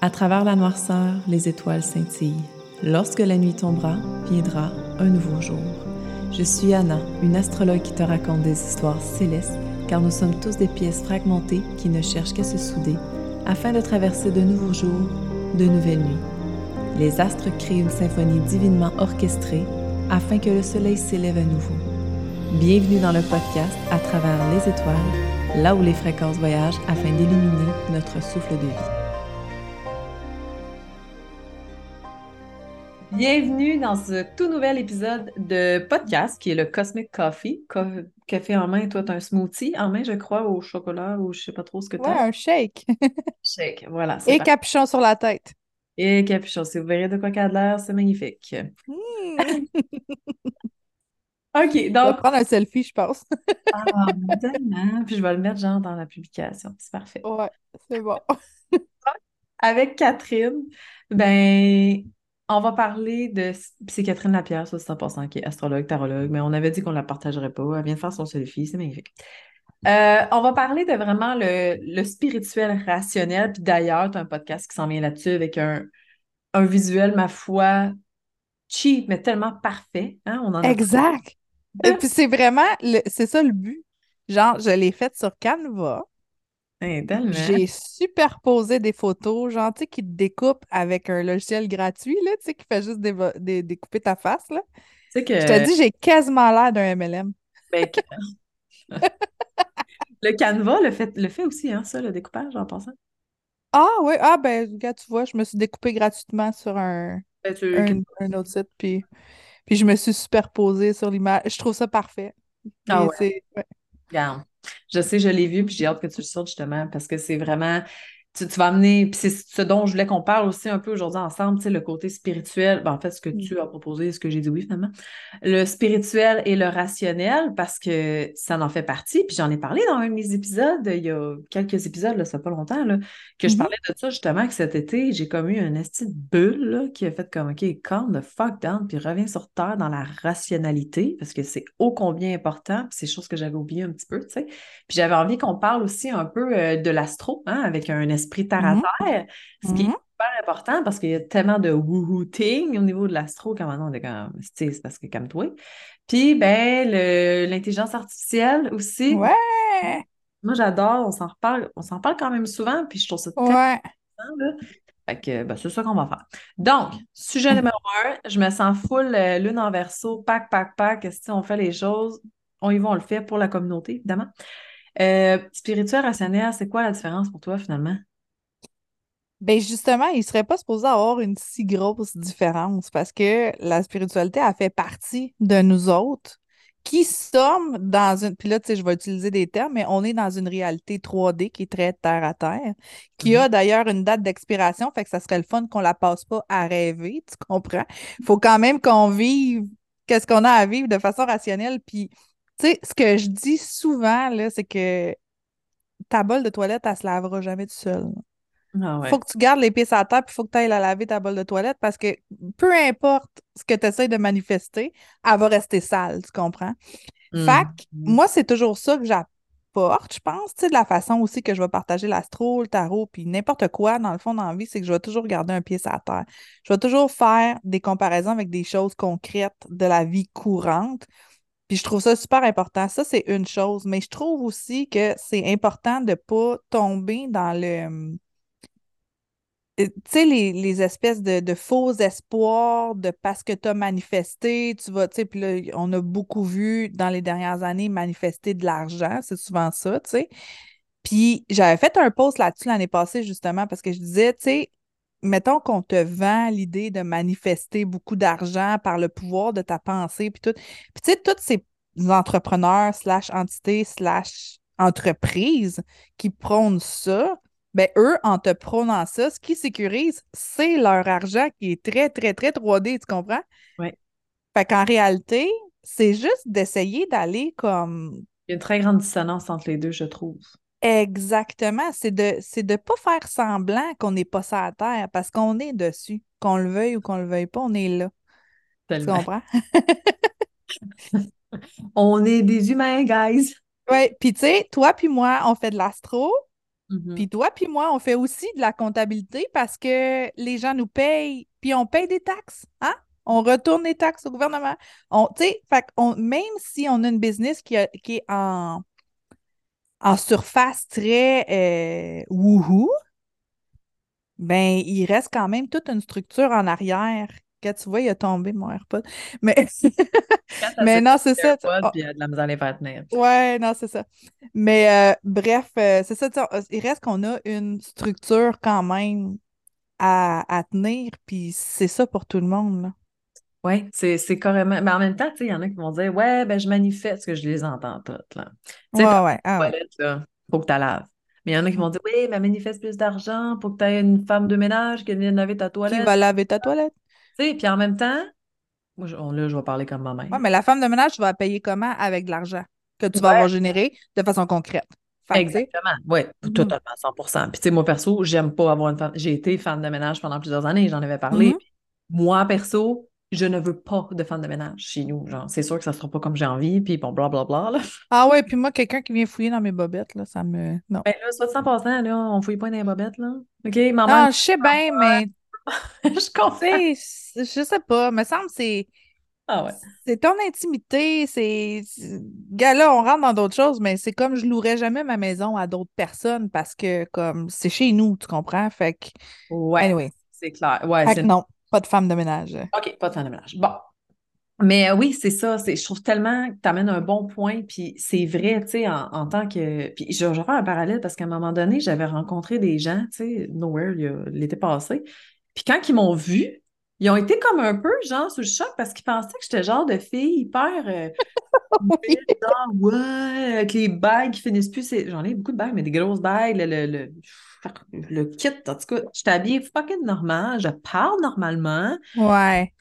À travers la noirceur, les étoiles scintillent. Lorsque la nuit tombera, viendra un nouveau jour. Je suis Anna, une astrologue qui te raconte des histoires célestes, car nous sommes tous des pièces fragmentées qui ne cherchent qu'à se souder afin de traverser de nouveaux jours, de nouvelles nuits. Les astres créent une symphonie divinement orchestrée afin que le soleil s'élève à nouveau. Bienvenue dans le podcast À travers les étoiles, là où les fréquences voyagent afin d'illuminer notre souffle de vie. Bienvenue dans ce tout nouvel épisode de podcast qui est le Cosmic Coffee. café en main, toi, tu as un smoothie en main, je crois, au chocolat ou je sais pas trop ce que tu as. Ouais, un shake. shake, voilà. Et capuchon sur la tête. Et capuchon. Si vous verrez de quoi qu'il a de l'air, c'est magnifique. Hmm. OK, donc. Je vais prendre un selfie, je pense. ah, tellement. Puis je vais le mettre genre dans la publication. C'est parfait. Ouais, c'est bon. Avec Catherine, ben, on va parler de. C'est Catherine Lapierre, ça, c'est 100%, qui est astrologue, tarologue, mais on avait dit qu'on ne la partagerait pas. Elle vient de faire son selfie, c'est magnifique. Euh, on va parler de vraiment le, spirituel rationnel. Puis d'ailleurs, tu as un podcast qui s'en vient là-dessus avec un, un visuel, ma foi, cheap, mais tellement parfait. Hein? On en exact. Et puis c'est vraiment, c'est ça le but. Genre, je l'ai fait sur Canva. J'ai superposé des photos, genre, tu sais, qui te découpe avec un logiciel gratuit, là, tu sais, qui fait juste découper ta face, là. Je te dis, j'ai quasiment l'air d'un MLM. Ben, le Canva le fait, le fait aussi, hein, ça, le découpage, en passant. Ah oui, ah ben, regarde, tu vois, je me suis découpé gratuitement sur un, ben, un, autre site, puis, puis je me suis superposée sur l'image. Je trouve ça parfait. Ah ouais. Regarde. Je sais, je l'ai vu, puis j'ai hâte que tu le sortes justement parce que c'est vraiment tu, vas amener, puis c'est ce dont je voulais qu'on parle aussi un peu aujourd'hui ensemble, tu sais, le côté spirituel, ben, en fait, ce que tu as proposé, ce que j'ai dit oui finalement, le spirituel et le rationnel, parce que ça en fait partie, puis j'en ai parlé dans un de mes épisodes, il y a quelques épisodes, là, ça fait pas longtemps, là, que je mm-hmm. parlais de ça justement, que cet été, j'ai comme eu un esti de bulle là, qui a fait comme, OK, calm the fuck down, puis reviens sur Terre dans la rationalité, parce que c'est ô combien important, puis c'est chose que j'avais oublié un petit peu, tu sais. Puis j'avais envie qu'on parle aussi un peu euh, de l'astro, hein, avec un esprit esprit terre à mmh terre, ce qui est mmh super important parce qu'il y a tellement de woohoo-ting au niveau de l'astro quand maintenant on est comme, c'est parce que comme toi. Puis, ben, l'intelligence artificielle aussi. Ouais! Moi, j'adore, on s'en reparle, on s'en parle quand même souvent, puis je trouve ça très ouais. Fait que, ben, c'est ça qu'on va faire. Donc, sujet numéro un, je me sens full euh, lune en verso, pack, pack, pack. Si on fait les choses, on y va, on le fait pour la communauté, évidemment. Euh, spirituel, rationnel, c'est quoi la différence pour toi finalement? Ben justement, il ne serait pas supposé avoir une si grosse différence parce que la spiritualité a fait partie de nous autres qui sommes dans une. Puis là, tu sais, je vais utiliser des termes, mais on est dans une réalité 3D qui est très terre à terre, qui a mm-hmm. d'ailleurs une date d'expiration, fait que ça serait le fun qu'on la passe pas à rêver, tu comprends? Il faut quand même qu'on vive qu'est-ce qu'on a à vivre de façon rationnelle. Puis, tu sais, ce que je dis souvent, là, c'est que ta bolle de toilette, elle se lavera jamais tout seul. Ah faut que tu gardes les pieds à terre, puis il faut que tu ailles la laver ta bolle de toilette parce que peu importe ce que tu essaies de manifester, elle va rester sale, tu comprends? Fait que mmh. moi, c'est toujours ça que j'apporte, je pense, tu sais, de la façon aussi que je vais partager l'astro, le tarot, puis n'importe quoi, dans le fond, dans la vie, c'est que je vais toujours garder un pied à terre. Je vais toujours faire des comparaisons avec des choses concrètes de la vie courante. Puis je trouve ça super important. Ça, c'est une chose. Mais je trouve aussi que c'est important de ne pas tomber dans le euh, tu sais, les, espèces de, faux espoirs de parce que tu as manifesté, tu vas, tu sais, puis là, on a beaucoup vu dans les dernières années manifester de l'argent, c'est souvent ça, tu sais. Puis j'avais fait un post là-dessus l'année passée, justement, parce que je disais, tu sais, mettons qu'on te vend l'idée de manifester beaucoup d'argent par le pouvoir de ta pensée, puis tout. Puis tu sais, tous ces entrepreneurs, slash entités, slash entreprises qui prônent ça, ben eux, en te prônant ça, ce qui sécurise, c'est leur argent qui est très, très, très 3D, tu comprends? Oui. Fait qu'en réalité, c'est juste d'essayer d'aller comme. Il y a une très grande dissonance entre les deux, je trouve. Exactement. C'est de ne de pas faire semblant qu'on n'est pas sur la terre parce qu'on est dessus. Qu'on le veuille ou qu'on le veuille pas, on est là. Tu comprends? on est des humains, guys. Oui, puis tu sais, toi puis moi, on fait de l'astro, Mm-hmm. Puis toi, puis moi, on fait aussi de la comptabilité parce que les gens nous payent, puis on paye des taxes. Hein? On retourne les taxes au gouvernement. On, fait même si on a une business qui, qui est en, en surface très euh, wouhou, ben, il reste quand même toute une structure en arrière. Quand tu vois, il a tombé mon AirPod. Mais, mais non, c'est ça. Oh. Puis il y a de la misère à les faire tenir. Ouais, non, c'est ça. Mais euh, bref, euh, c'est ça. Il reste qu'on a une structure quand même à, à tenir, puis c'est ça pour tout le monde. Là. Oui, c'est carrément. Mais en même temps, il y en a qui vont dire Ouais, ben je manifeste, que je les entends toutes. Là. Ouais, ouais. Ah, ouais. faut que tu laves. Mais il y en a qui vont dire Oui, mais manifeste plus d'argent pour que tu aies une femme de ménage qui vienne laver ta toilette. Qui va laver ta toilette. Puis en même temps, moi, là, je vais parler comme ma mère. Oui, mais la femme de ménage, tu vas payer comment avec de l'argent que tu vas avoir généré de façon concrète? Exactement. Oui, mm-hmm. totalement, 100% Puis, tu sais, moi, perso, j'aime pas avoir une femme. J'ai été femme de ménage pendant plusieurs années, j'en avais parlé. Mm-hmm. Moi, perso, je ne veux pas de femme de ménage chez nous. Genre, c'est sûr que ça ne sera pas comme j'ai envie, puis bon, blablabla. Bla, bla, Ah ouais, puis moi, quelqu'un qui vient fouiller dans mes bobettes, là, ça me. Non. Ben là, soit en passant, là, on fouille pas dans les bobettes, là. OK, maman. Ah, je sais bien, mais. je conseille. Je sais pas, me semble c'est. Ah ouais. C'est ton intimité, c'est. Gars, là, on rentre dans d'autres choses, mais c'est comme je louerais jamais ma maison à d'autres personnes parce que, comme, c'est chez nous, tu comprends? Fait que. Ouais. Anyway. C'est clair. Ouais, fait que non. Pas de femme de ménage. OK, pas de femme de ménage. Bon. Mais euh, oui, c'est ça. Je trouve tellement que tu amènes un bon point. Puis c'est vrai, tu sais, en, tant que. Puis je, vais faire un parallèle parce qu'à un moment donné, j'avais rencontré des gens, tu sais, Nowhere l'été passé. Puis quand ils m'ont vu, ils ont été comme un peu, genre, sous le choc parce qu'ils pensaient que j'étais genre de fille hyper. Euh, genre, ouais, avec les bagues qui finissent plus. J'en ai beaucoup de bagues, mais des grosses bagues, le, le le kit, en tout cas, je t'habille fucking normal, je parle normalement. Ouais.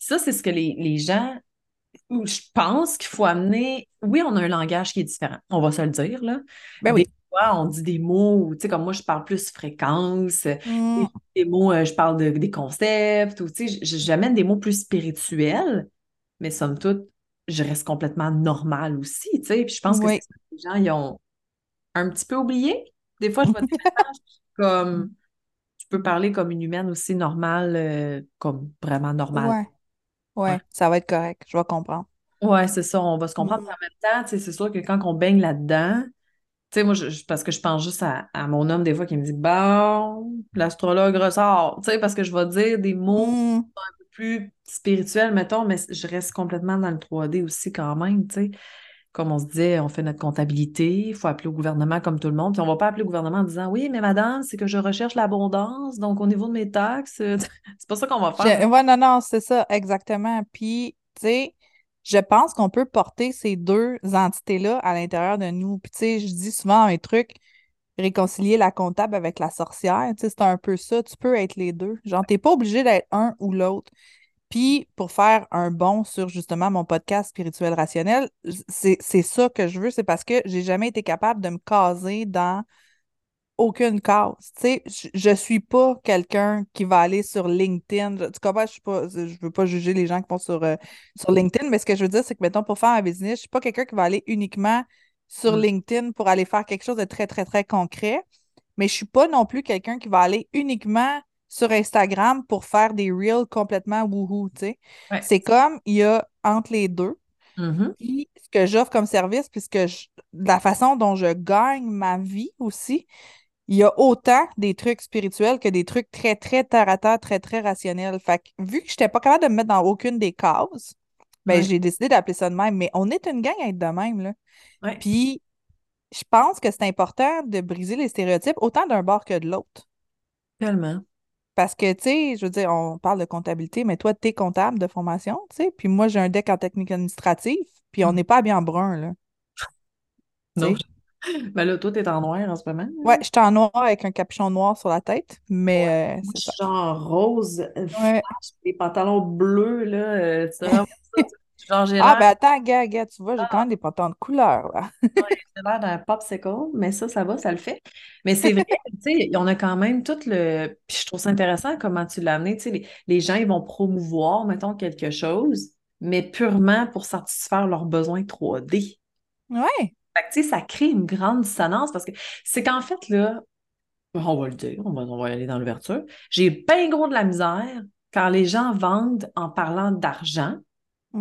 Ça, c'est ce que les, les gens, je pense qu'il faut amener. Oui, on a un langage qui est différent, on va se le dire, là. Ben oui. Des fois, on dit des mots, tu sais, comme moi, je parle plus fréquence, mm. des, mots, euh, je parle de, des concepts, ou tu sais, j'amène des mots plus spirituels, mais somme toute, je reste complètement normal aussi, tu sais. Puis je pense que les gens, ils ont un petit peu oublié. Des fois, je vois des comme tu peux parler comme une humaine aussi normale, euh, comme vraiment normale. Ouais. ouais. ça va être correct, je vais comprendre. Ouais, c'est ça, on va se comprendre. Mm. en même temps, c'est sûr que quand on baigne là-dedans, tu sais, moi, parce que je pense juste à, mon homme des fois qui me dit Bon, l'astrologue ressort, tu sais, parce que je vais dire des mots mm. un peu plus spirituels, mettons, mais je reste complètement dans le 3D aussi quand même, tu sais comme on se disait, on fait notre comptabilité, il faut appeler au gouvernement comme tout le monde. Puis on ne va pas appeler au gouvernement en disant Oui, mais madame, c'est que je recherche l'abondance, donc au niveau de mes taxes, c'est pas ça qu'on va faire. Oui, non, non, c'est ça, exactement. Puis, tu sais, je pense qu'on peut porter ces deux entités-là à l'intérieur de nous. Puis, tu sais, je dis souvent un truc réconcilier la comptable avec la sorcière, tu sais, c'est un peu ça. Tu peux être les deux. Genre, t'es pas obligé d'être un ou l'autre. Puis, pour faire un bon sur justement mon podcast spirituel rationnel, c'est ça que je veux, c'est parce que j'ai jamais été capable de me caser dans aucune case. Tu sais, je, ne suis pas quelqu'un qui va aller sur LinkedIn. Tu comprends? Je suis pas, je veux pas juger les gens qui vont sur, euh, sur LinkedIn, mais ce que je veux dire, c'est que, mettons, pour faire un business, je suis pas quelqu'un qui va aller uniquement sur mm. LinkedIn pour aller faire quelque chose de très, très, très concret, mais je suis pas non plus quelqu'un qui va aller uniquement sur Instagram pour faire des reels complètement wouhou, tu sais. C'est comme, il y a entre les deux. Mm-hmm. Puis, ce que j'offre comme service, puisque la façon dont je gagne ma vie aussi, il y a autant des trucs spirituels que des trucs très, très terre à terre, très, très rationnels. Fait que, vu que je n'étais pas capable de me mettre dans aucune des cases, ben, j'ai décidé d'appeler ça de même. Mais on est une gang à être de même, là. Puis, je pense que c'est important de briser les stéréotypes autant d'un bord que de l'autre. Tellement. Parce que, tu sais, je veux dire, on parle de comptabilité, mais toi, tu es comptable de formation, tu sais, puis moi, j'ai un deck en technique administrative, puis on mmh. n'est pas bien brun, là. Non. Ben là, toi, t'es en noir en ce moment. Ouais, je suis en noir avec un capuchon noir sur la tête, mais euh, c'est Genre rose, ouais. des pantalons bleus, là, euh, ah, ben attends, gars, gars, tu vois, j'ai quand même des pantalons de couleur, là. j'ai l'air d'un popsicle, mais ça, ça va, ça le fait. Mais c'est vrai, tu sais, on a quand même tout le. Puis je trouve ça intéressant comment tu l'as amené. Tu sais, les, gens, ils vont promouvoir, mettons, quelque chose, mais purement pour satisfaire leurs besoins 3D. Ouais. Tu sais, ça crée une grande dissonance parce que c'est qu'en fait, là, On va le dire, on va, on va aller dans l'ouverture. J'ai bien gros de la misère quand les gens vendent en parlant d'argent,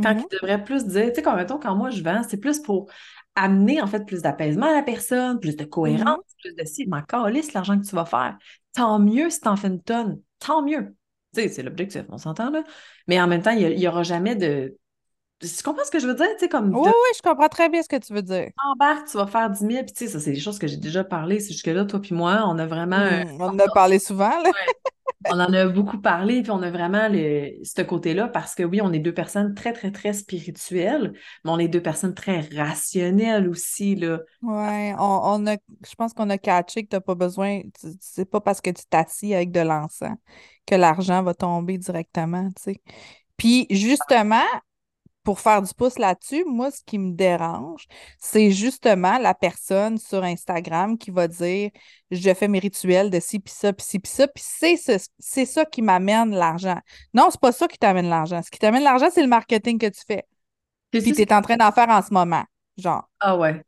quand Mhm. ils devraient plus dire, tu sais, comme mettons, quand moi je vends, c'est plus pour amener en fait plus d'apaisement à la personne, plus de cohérence, Mhm. plus de si, m'en calisse l'argent que tu vas faire. Tant mieux si t'en fais une tonne, tant mieux. Tu sais, c'est l'objectif, on s'entend là. Mais en même temps, il n'y aura jamais de. Tu comprends ce que je veux dire? Tu sais, comme Oui, de oui, je comprends très bien ce que tu veux dire. embarque, tu vas faire 10 000, puis tu sais, ça, c'est des choses que j'ai déjà parlé. C'est jusque-là, toi puis moi, on a vraiment un- Hmm, on en a parlé souvent, là. On en a beaucoup parlé, puis on a vraiment le, ce côté-là parce que oui, on est deux personnes très, très, très spirituelles, mais on est deux personnes très rationnelles aussi, là. Ouais, on, on a, je pense qu'on a catché que t'as pas besoin, tu- c'est pas parce que tu t'assis avec de l'encens que l'argent va tomber directement, tu sais. Puis justement, pour faire du pouce là-dessus, moi, ce qui me dérange, c'est justement la personne sur Instagram qui va dire je fais mes rituels de ci, puis ça, puis ci, puis ça, puis c'est ce- c'est ça qui m'amène l'argent. Non, c'est pas ça qui t'amène l'argent. Ce qui t'amène l'argent, c'est le marketing que tu fais. Puis tu es en train d'en faire en ce moment. Genre, Ah ouais.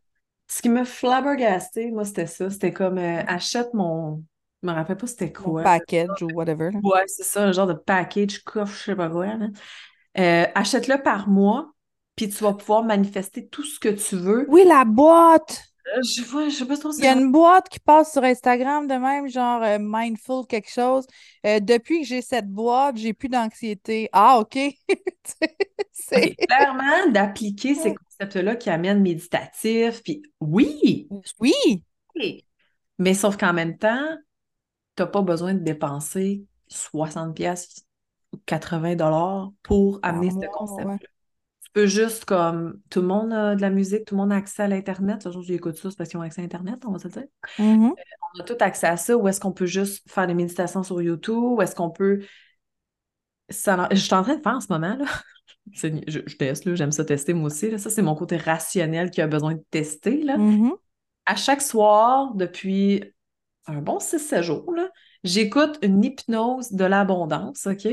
Ce qui m'a flabbergasté, moi, c'était ça. C'était comme euh, achète mon. Je me rappelle pas c'était quoi. package ou whatever. là. Ouais, c'est ça, un genre de package, coffre, je sais pas quoi. là. Euh, achète-le par mois, puis tu vas pouvoir manifester tout ce que tu veux. Oui, la boîte! Euh, Je vois, je sais pas trop Il y a une boîte qui passe sur Instagram de même, genre euh, mindful quelque chose. Euh, depuis que j'ai cette boîte, j'ai plus d'anxiété. Ah, OK. C'est... Clairement, d'appliquer ces concepts-là qui amènent méditatif, puis oui, Oui, mais sauf qu'en même temps, tu n'as pas besoin de dépenser 60 pièces ou 80 dollars pour amener ce concept-là. ouais. Tu peux juste comme tout le monde a de la musique, tout le monde a accès à l'Internet. De toute j'écoute ça, c'est parce qu'ils ont accès à Internet, on va se le dire. Mhm. On a tout accès à ça. Ou est-ce qu'on peut juste faire des méditations sur YouTube? Ou est-ce qu'on peut. Ça... Je suis en train de faire en ce moment, là. Je, je teste, j'aime ça tester moi aussi. là. Ça, c'est mon côté rationnel qui a besoin de tester. Là. Mhm. À chaque soir, depuis un bon 6-7 jours, là, j'écoute une hypnose de l'abondance, OK?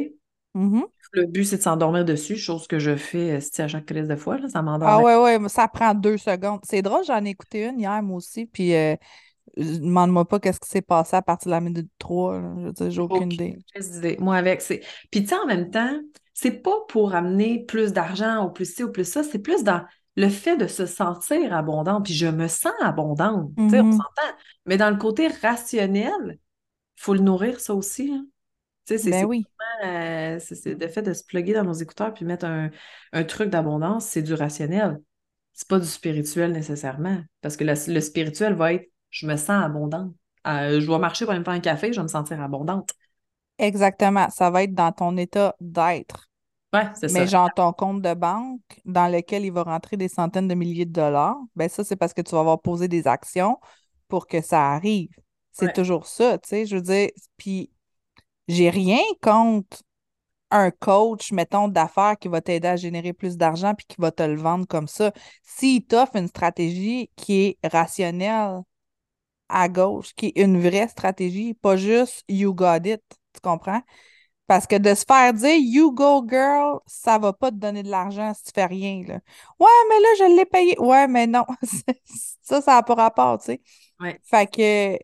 Mhm. Le but, c'est de s'endormir dessus, chose que je fais euh, à chaque crise de fois, là, ça m'endort. Ah ouais, ouais, mais ça prend deux secondes. C'est drôle, j'en ai écouté une hier, moi aussi, puis euh, demande-moi pas qu'est-ce qui s'est passé à partir de la minute 3. là. Je veux dire, j'ai aucune Aucune idée. idée. Moi, avec, c'est. Puis, tu sais, en même temps, c'est pas pour amener plus d'argent ou plus ci ou plus ça, c'est plus dans le fait de se sentir abondante. Puis, je me sens abondante. Tu sais, on Mhm. s'entend. Mais dans le côté rationnel, il faut le nourrir, ça aussi. hein. Tu sais, c'est Ben c'est oui. euh, le fait de se plugger dans nos écouteurs puis mettre un, un truc d'abondance, c'est du rationnel. C'est pas du spirituel nécessairement. Parce que le, le spirituel va être je me sens abondante. Euh, je vais marcher pour aller me faire un café, je vais me sentir abondante. Exactement. Ça va être dans ton état d'être. Ouais, c'est Mais ça. genre ton compte de banque dans lequel il va rentrer des centaines de milliers de dollars, ben ça, c'est parce que tu vas avoir posé des actions pour que ça arrive. C'est Ouais. toujours ça, tu sais. Je veux dire, puis j'ai rien contre un coach, mettons, d'affaires qui va t'aider à générer plus d'argent puis qui va te le vendre comme ça. S'il t'offre une stratégie qui est rationnelle à gauche, qui est une vraie stratégie, pas juste you got it, tu comprends? Parce que de se faire dire you go girl, ça va pas te donner de l'argent si tu fais rien, là. Ouais, mais là, je l'ai payé. Ouais, mais non. ça, ça n'a pas rapport, tu sais. Ouais. Fait que,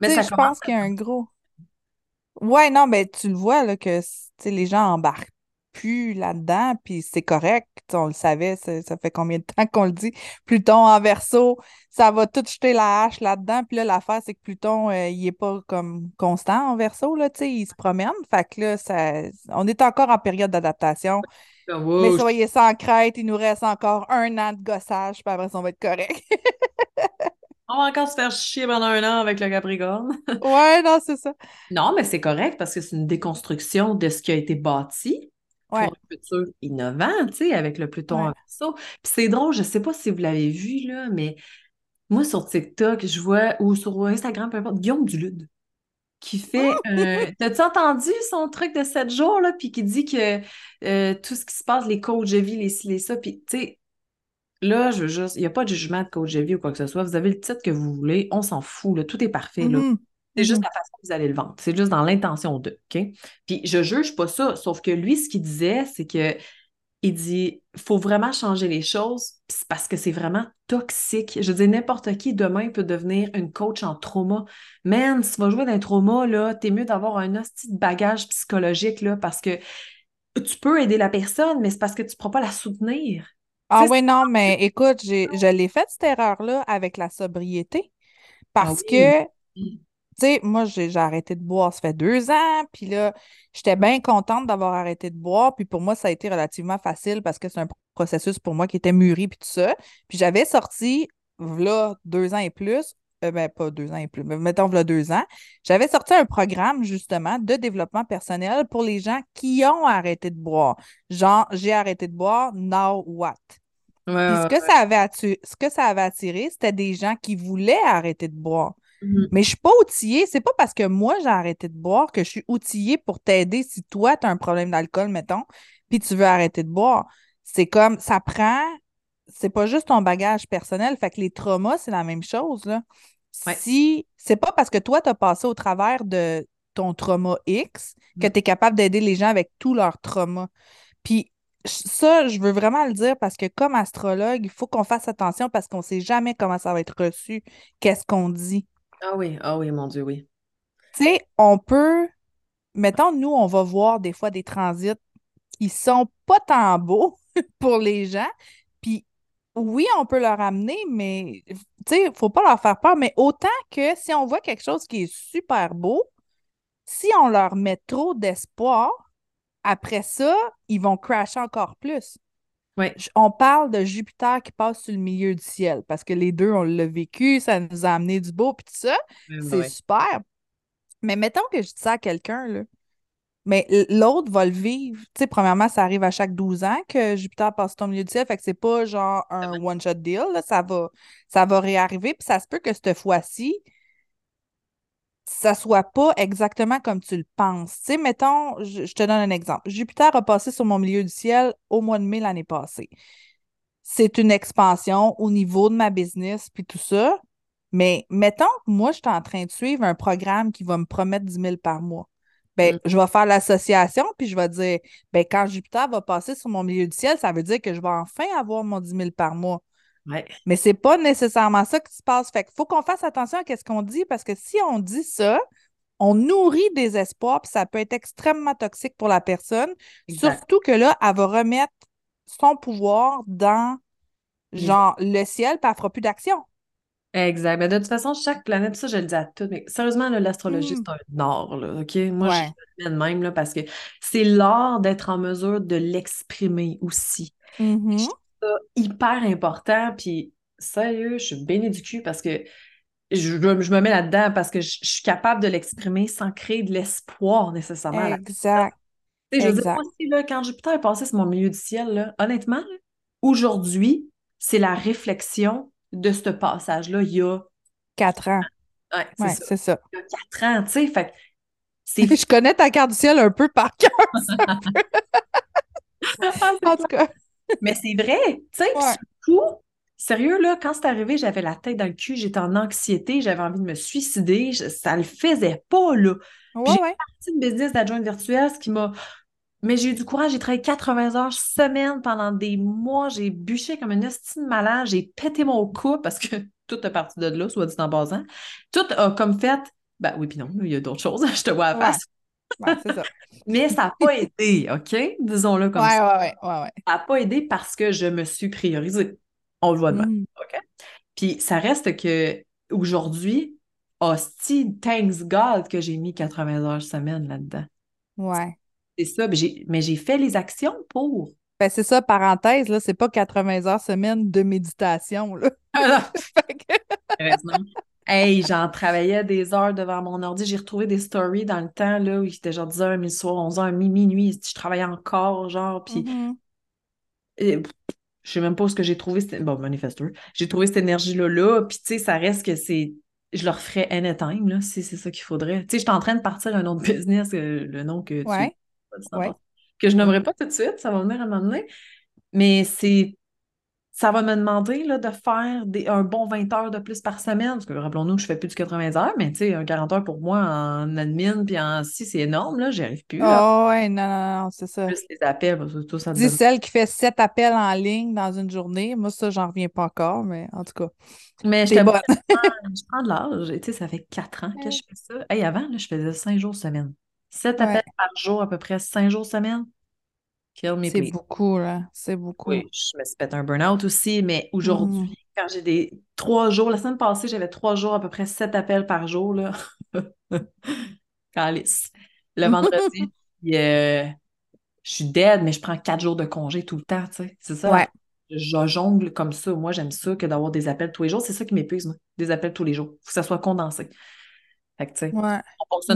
Mais ça je pense qu'il y a un gros. Ouais, non, mais tu le vois, là, que tu sais, les gens embarquent plus là-dedans, puis c'est correct. On le savait, ça, fait combien de temps qu'on le dit? Pluton en verso, ça va tout jeter la hache là-dedans. Puis là, l'affaire, c'est que Pluton, euh, il est pas comme constant en verso, là, tu sais, il se promène. Fait que là, ça, on est encore en période d'adaptation. comme, Mais soyez sans crête, il nous reste encore un an de gossage, puis après, ça, on va être correct. on va encore se faire chier pendant un an avec le Capricorne. ouais, non, c'est ça. Non, mais c'est correct parce que c'est une déconstruction de ce qui a été bâti pour Ouais. un futur innovant, tu sais, avec le Pluton Ouais. en verso. Puis c'est drôle, je sais pas si vous l'avez vu, là, mais moi, sur TikTok, je vois, ou sur Instagram, peu importe, Guillaume Dulude, qui fait un... T'as-tu entendu son truc de 7 jours, là, puis qui dit que euh, tout ce qui se passe, les coachs de vie, les ci, les ça, puis tu sais, là, je veux juste... Il n'y a pas de jugement de coach de vie ou quoi que ce soit. Vous avez le titre que vous voulez, on s'en fout, là, tout est parfait, là. Mhm. C'est juste Mhm. la façon que vous allez le vendre. C'est juste dans l'intention de, OK? Puis je juge pas ça, sauf que lui, ce qu'il disait, c'est que il dit faut vraiment changer les choses parce que c'est vraiment toxique. Je dis n'importe qui demain peut devenir une coach en trauma. Man, si tu vas jouer dans un trauma, là, t'es mieux d'avoir un hostie de bagage psychologique là, parce que tu peux aider la personne, mais c'est parce que tu ne pourras pas la soutenir. Ah oui, non, mais écoute, je l'ai fait cette erreur-là avec la sobriété. Parce ah que tu sais, moi, j'ai arrêté de boire, ça fait deux ans, puis là, j'étais bien contente d'avoir arrêté de boire, puis pour moi, ça a été relativement facile parce que c'est un processus pour moi qui était mûri, puis tout ça. Puis j'avais sorti, là, deux ans et plus, euh, ben, pas deux ans et plus, mais mettons, là, deux ans, j'avais sorti un programme, justement, de développement personnel pour les gens qui ont arrêté de boire. Genre, j'ai arrêté de boire, now what? puis ce, que ça avait ce que ça avait attiré, c'était des gens qui voulaient arrêter de boire. Mm-hmm. Mais je ne suis pas outillée. C'est pas parce que moi, j'ai arrêté de boire que je suis outillée pour t'aider si toi, tu as un problème d'alcool, mettons, puis tu veux arrêter de boire. C'est comme, ça prend, c'est pas juste ton bagage personnel. Fait que les traumas, c'est la même chose, là. Si, c'est pas parce que toi, tu as passé au travers de ton trauma X que mm. tu es capable d'aider les gens avec tous leurs traumas. Puis ça, je veux vraiment le dire parce que comme astrologue, il faut qu'on fasse attention parce qu'on ne sait jamais comment ça va être reçu, qu'est-ce qu'on dit. Ah oui, ah oui, mon Dieu, oui. Tu sais, on peut, mettons, nous, on va voir des fois des transits qui sont pas tant beaux pour les gens. Oui, on peut leur amener, mais tu sais, il faut pas leur faire peur. Mais autant que si on voit quelque chose qui est super beau, si on leur met trop d'espoir, après ça, ils vont crasher encore plus. On parle de Jupiter qui passe sur le milieu du ciel parce que les deux, on l'a vécu, ça nous a amené du beau, puis tout ça. c'est super. Mais mettons que je dis ça à quelqu'un, là. Mais l'autre va le vivre. Tu sais, premièrement, ça arrive à chaque 12 ans que Jupiter passe le milieu du ciel. Fait que c'est pas genre un one-shot deal. Ça, va, ça va réarriver. Puis ça se peut que cette fois-ci, ça soit pas exactement comme tu le penses. Tu sais, mettons, je, te donne un exemple. Jupiter a passé sur mon milieu du ciel au mois de mai l'année passée. C'est une expansion au niveau de ma business puis tout ça. Mais mettons que moi, je suis en train de suivre un programme qui va me promettre 10 000 par mois. Ben, mm. je vais faire l'association, puis je vais dire, ben, quand Jupiter va passer sur mon milieu du ciel, ça veut dire que je vais enfin avoir mon 10 000 par mois. Mais Mais c'est pas nécessairement ça qui se passe. Fait qu'il faut qu'on fasse attention à ce qu'on dit parce que si on dit ça, on nourrit des espoirs, puis ça peut être extrêmement toxique pour la personne. Surtout que là, elle va remettre son pouvoir dans genre le ciel, puis elle fera plus d'action. Exact. Mais de toute façon, chaque planète, ça, je le dis à tout, mais sérieusement, l'astrologie, mm. c'est un art, là, OK? Moi, je suis de même, là, parce que c'est l'art d'être en mesure de l'exprimer aussi. Mm-hmm hyper important. Puis, sérieux, je suis bénie du cul parce que je, me mets là-dedans parce que je, suis capable de l'exprimer sans créer de l'espoir nécessairement. Exact. je veux dire, aussi, là, quand Jupiter est passé sur mon milieu du ciel, là, honnêtement, aujourd'hui, c'est la réflexion de ce passage-là il y a quatre ans. Ouais, c'est ça. Il y a quatre ans, tu sais. Fait je connais ta carte du ciel un peu par cœur. Ah, en tout cas. Mais c'est vrai, tu sais, fou. Sérieux, là, quand c'est arrivé, j'avais la tête dans le cul, j'étais en anxiété, j'avais envie de me suicider, ça le faisait pas, là. Ouais, j'ai ouais. parti de business d'adjointe virtuelle, ce qui m'a... Mais j'ai eu du courage, j'ai travaillé 80 heures semaine pendant des mois, j'ai bûché comme une estime malade, j'ai pété mon cou parce que tout est parti de là, soit dit en basant. Tout a comme fait, ben oui, puis non, il y a d'autres choses, je te vois à face. Mais ça n'a pas aidé, OK? Disons-le comme ça. Ouais, ouais, ouais. Ça n'a pas aidé parce que je me suis priorisée. On le voit demain, mm. OK? Puis ça reste que aujourd'hui, hostie, thanks God que j'ai mis 80 heures semaine là-dedans. Ouais. C'est ça, mais j'ai fait les actions pour. Ben c'est ça, parenthèse, là, c'est pas 80 heures semaine de méditation, là. Ah Hey, j'en travaillais des heures devant mon ordi. J'ai retrouvé des stories dans le temps, là, où il était genre 10h, midi soir, 11h, minuit. Je travaillais encore, genre, puis... Mm-hmm. Je sais même pas ce que j'ai trouvé. Bon, manifesteur. J'ai trouvé cette énergie-là, là, puis tu sais, ça reste que c'est... Je leur ferais anytime, là, si c'est ça qu'il faudrait. Tu sais, je suis en train de partir un autre business, euh, le nom que tu... Ouais. Que je nommerai pas tout de suite, ça va venir à un moment donné. Mais c'est ça va me demander là, de faire des, un bon 20 heures de plus par semaine. Parce que rappelons-nous que je fais plus de 80 heures, mais tu sais, un 40 heures pour moi en admin puis en si, c'est énorme, là, j'y arrive plus. Oh, ouais, non, non, non, c'est ça. Plus les appels, parce que tout ça. Dis celle qui fait 7 appels en ligne dans une journée. Moi, ça, j'en reviens pas encore, mais en tout cas. Mais je, bonne. je prends de l'âge. Tu sais, ça fait 4 ans que je fais ça. Hey, avant, là, je faisais 5 jours semaine. 7 appels par jour, à peu près 5 jours semaine. C'est beaucoup, là. C'est beaucoup. Oui, je me suis fait un burn-out aussi, mais aujourd'hui, mm. quand j'ai des trois jours, la semaine passée, j'avais trois jours, à peu près sept appels par jour, là. Calice. Le vendredi, euh, je suis dead, mais je prends quatre jours de congé tout le temps, tu sais. C'est ça. Ouais. Je jongle comme ça. Moi, j'aime ça que d'avoir des appels tous les jours. C'est ça qui m'épuise, moi. Des appels tous les jours. Faut que ça soit condensé. Fait que. Moi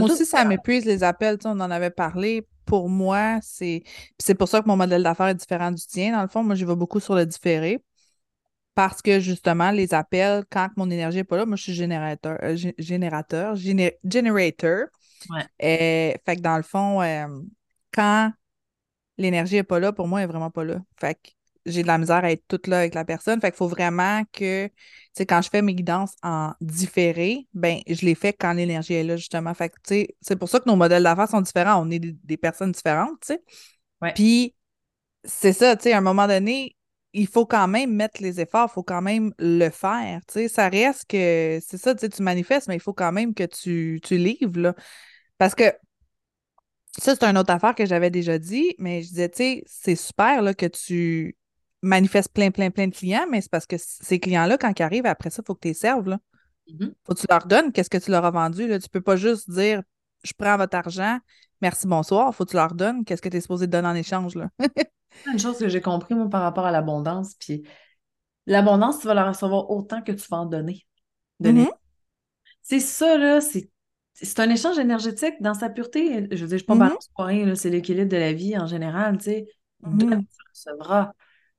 aussi, ça m'épuise les appels. On en avait parlé pour moi, c'est c'est pour ça que mon modèle d'affaires est différent du tien. Dans le fond, moi, je vais beaucoup sur le différé. Parce que justement, les appels, quand mon énergie n'est pas là, moi, je suis générateur, euh, générateur, generator. Ouais. Et, fait que dans le fond, euh, quand l'énergie n'est pas là, pour moi, elle n'est vraiment pas là. Fait que j'ai de la misère à être toute là avec la personne. Fait qu'il faut vraiment que, tu sais, quand je fais mes guidances en différé, ben, je les fais quand l'énergie est là, justement. Fait que, tu sais, c'est pour ça que nos modèles d'affaires sont différents. On est des, personnes différentes, tu sais. Puis, c'est ça, tu sais, à un moment donné, il faut quand même mettre les efforts, il faut quand même le faire, tu sais. Ça reste que, c'est ça, tu sais, tu manifestes, mais il faut quand même que tu, tu livres, là. Parce que ça, c'est une autre affaire que j'avais déjà dit, mais je disais, tu sais, c'est super là, que tu manifeste plein, plein, plein de clients, mais c'est parce que ces clients-là, quand ils arrivent, après ça, il faut que tu les serves. Là. Mm-hmm. Faut que tu leur donnes qu'est-ce que tu leur as vendu. Là. Tu peux pas juste dire je prends votre argent, merci, bonsoir. Faut que tu leur donnes qu'est-ce que tu es supposé te donner en échange. Là. Une chose que j'ai compris, moi, par rapport à l'abondance, puis l'abondance, tu vas la recevoir autant que tu vas en donner. donner. Mm-hmm. C'est ça, là, c'est c'est un échange énergétique dans sa pureté. Je veux dire, je ne pas mm-hmm. pour rien, c'est l'équilibre de la vie en général, tu sais. Mm tu recevras.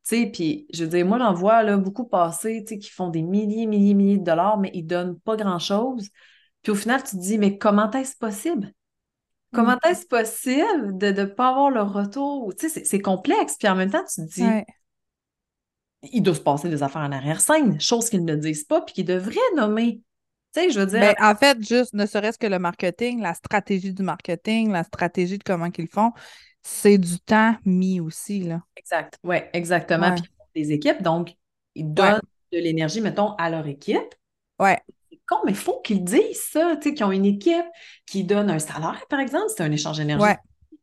Tu sais, puis je veux dire, moi, j'en vois là, beaucoup passer, tu sais, qui font des milliers, milliers, milliers de dollars, mais ils donnent pas grand-chose. Puis au final, tu te dis, mais comment est-ce possible? Comment mm. est-ce possible de ne pas avoir le retour? Tu sais, c'est complexe. Puis en même temps, tu te dis, il doit se passer des affaires en arrière-scène, chose qu'ils ne disent pas, puis qu'ils devraient nommer. Tu sais, je veux dire. Ben, en fait, juste ne serait-ce que le marketing, la stratégie du marketing, la stratégie de comment qu'ils font, c'est du temps mis aussi, là. Exact. Oui, exactement. Puis des équipes, donc, ils donnent de l'énergie, mettons, à leur équipe. Ouais. C'est con, mais il faut qu'ils disent ça, tu sais, qu'ils ont une équipe qui donne un salaire, par exemple. C'est un échange d'énergie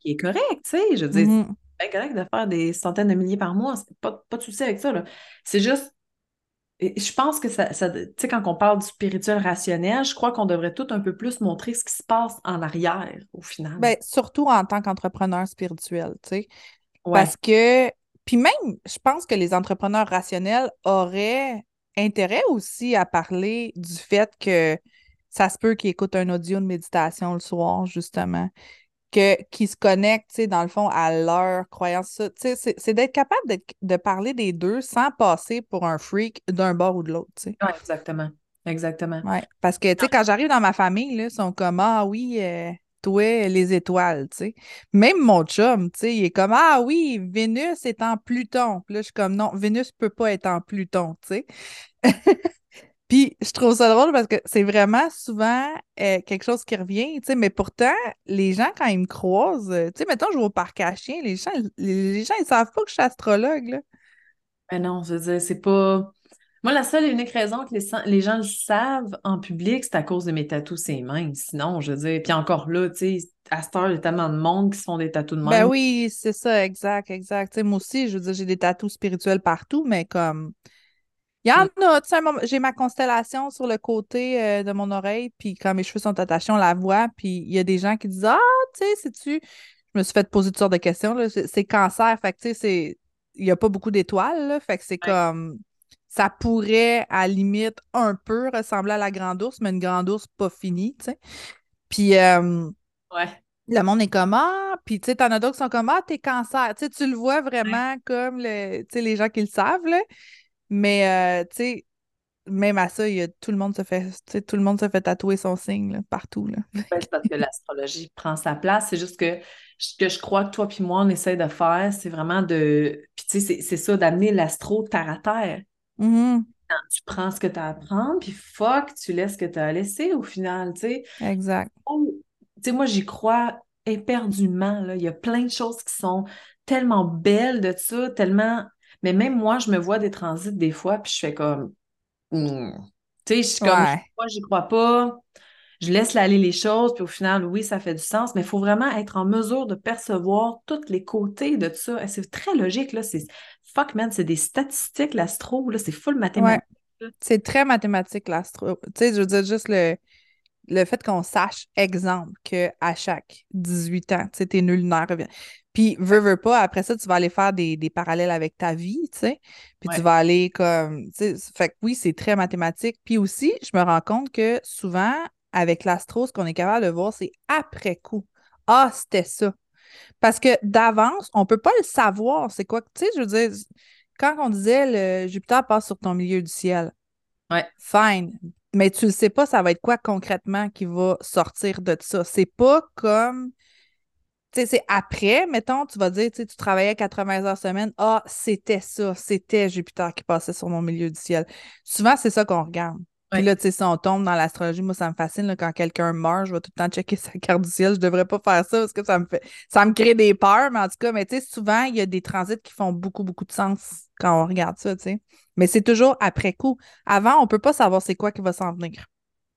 qui est correct, tu sais. Je veux dire, mm-hmm. c'est correct de faire des centaines de milliers par mois. Pas, pas de souci avec ça, là. C'est juste je pense que ça, tu sais, quand on parle du spirituel rationnel, je crois qu'on devrait tout un peu plus montrer ce qui se passe en arrière, au final. Ben, surtout en tant qu'entrepreneur spirituel, tu sais. Parce que, puis même, je pense que les entrepreneurs rationnels auraient intérêt aussi à parler du fait que ça se peut qu'ils écoutent un audio de méditation le soir, justement que, qui se connectent, dans le fond, à leur croyance. C'est d'être capable de, parler des deux sans passer pour un freak d'un bord ou de l'autre. Oui, exactement. Exactement. Ouais. Parce que, tu sais, quand j'arrive dans ma famille, là, ils sont comme Ah oui, euh, toi, les étoiles, tu sais. Même mon chum, tu sais, il est comme Ah oui, Vénus est en Pluton. Puis là, je suis comme Non, Vénus peut pas être en Pluton, tu sais. Puis je trouve ça drôle parce que c'est vraiment souvent euh, quelque chose qui revient, tu sais, mais pourtant, les gens, quand ils me croisent, euh, tu sais, mettons, je vais au parc à chiens, les gens, les, gens, ils savent pas que je suis astrologue, là. Mais non, je veux dire, c'est pas... Moi, la seule et unique raison que les, les gens le savent en public, c'est à cause de mes tatous ses mains. Sinon, je veux dire, puis encore là, tu sais, à cette heure, il y a tellement de monde qui se font des tatous de main. Ben oui, c'est ça, exact, exact. Tu sais, moi aussi, je veux dire, j'ai des tatous spirituels partout, mais comme il y en a, tu sais, j'ai ma constellation sur le côté euh, de mon oreille, puis quand mes cheveux sont attachés, on la voit, puis il y a des gens qui disent Ah, tu sais, c'est-tu. Je me suis fait poser toutes sortes de questions, c'est cancer, fait que tu sais, il n'y a pas beaucoup d'étoiles, fait que c'est comme. Ça pourrait, à la limite, un peu ressembler à la grande ours, mais une grande ours pas finie, tu sais. Puis. Euh, ouais. Le monde est comme Ah, puis tu sais, t'en as d'autres qui sont comme Ah, t'es cancer. Tu sais, tu le vois vraiment comme le, les gens qui le savent, là. Mais, euh, tu sais, même à ça, tout le monde se fait tout le monde se fait tatouer son signe partout. Là. c'est parce que l'astrologie prend sa place. C'est juste que ce que je crois que toi puis moi, on essaie de faire, c'est vraiment de. Puis tu sais, c'est ça, d'amener l'astro terre à terre. Mm-hmm. tu prends ce que tu as à prendre, puis fuck, tu laisses ce que tu as à laisser au final, tu sais. Exact. Tu sais, moi, j'y crois éperdument. Là. Il y a plein de choses qui sont tellement belles de ça, tellement. Mais même moi, je me vois des transits des fois, puis je fais comme. Hmm. Tu sais, je suis comme, moi, j'y crois pas. Je laisse aller les choses, puis au final, oui, ça fait du sens, mais il faut vraiment être en mesure de percevoir tous les côtés de ça. C'est très logique, là. C'est fuck, man, c'est des statistiques, l'astro, là, c'est full mathématique. C'est très mathématique, l'astro. Tu sais, je veux dire, juste le, le fait qu'on sache, exemple, qu'à chaque 18 ans, tu sais, tes lunaires reviennent. Puis, veux, veux pas, après ça, tu vas aller faire des, parallèles avec ta vie, tu sais. Puis tu vas aller comme, tu sais, fait que oui, c'est très mathématique. Puis aussi, je me rends compte que souvent, avec l'astro, ce qu'on est capable de voir, c'est après coup. Ah, c'était ça. Parce que d'avance, on peut pas le savoir. C'est quoi, tu sais, je veux dire, quand on disait le Jupiter passe sur ton milieu du ciel, ouais. fine. Mais tu ne sais pas, ça va être quoi concrètement qui va sortir de ça. C'est pas comme c'est après, mettons, tu vas dire, tu travaillais 80 heures semaine, ah, c'était ça, c'était Jupiter qui passait sur mon milieu du ciel. Souvent, c'est ça qu'on regarde. Puis là, tu sais, si on tombe dans l'astrologie, moi, ça me fascine quand quelqu'un meurt, je vais tout le temps checker sa carte du ciel. Je devrais pas faire ça parce que ça me fait ça me crée des peurs, mais en tout cas, mais tu sais, souvent, il y a des transits qui font beaucoup, beaucoup de sens quand on regarde ça, tu sais. Mais c'est toujours après coup. Avant, on peut pas savoir c'est quoi qui va s'en venir.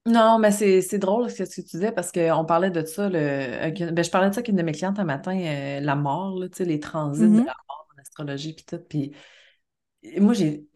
Non, mais c'est drôle ce que tu disais parce qu'on parlait de ça. Le, ben, je parlais de ça avec une de mes clientes un matin, euh, la mort, là, les transits de mm-hmm. la mort en astrologie, puis tout. Puis moi, j'ai,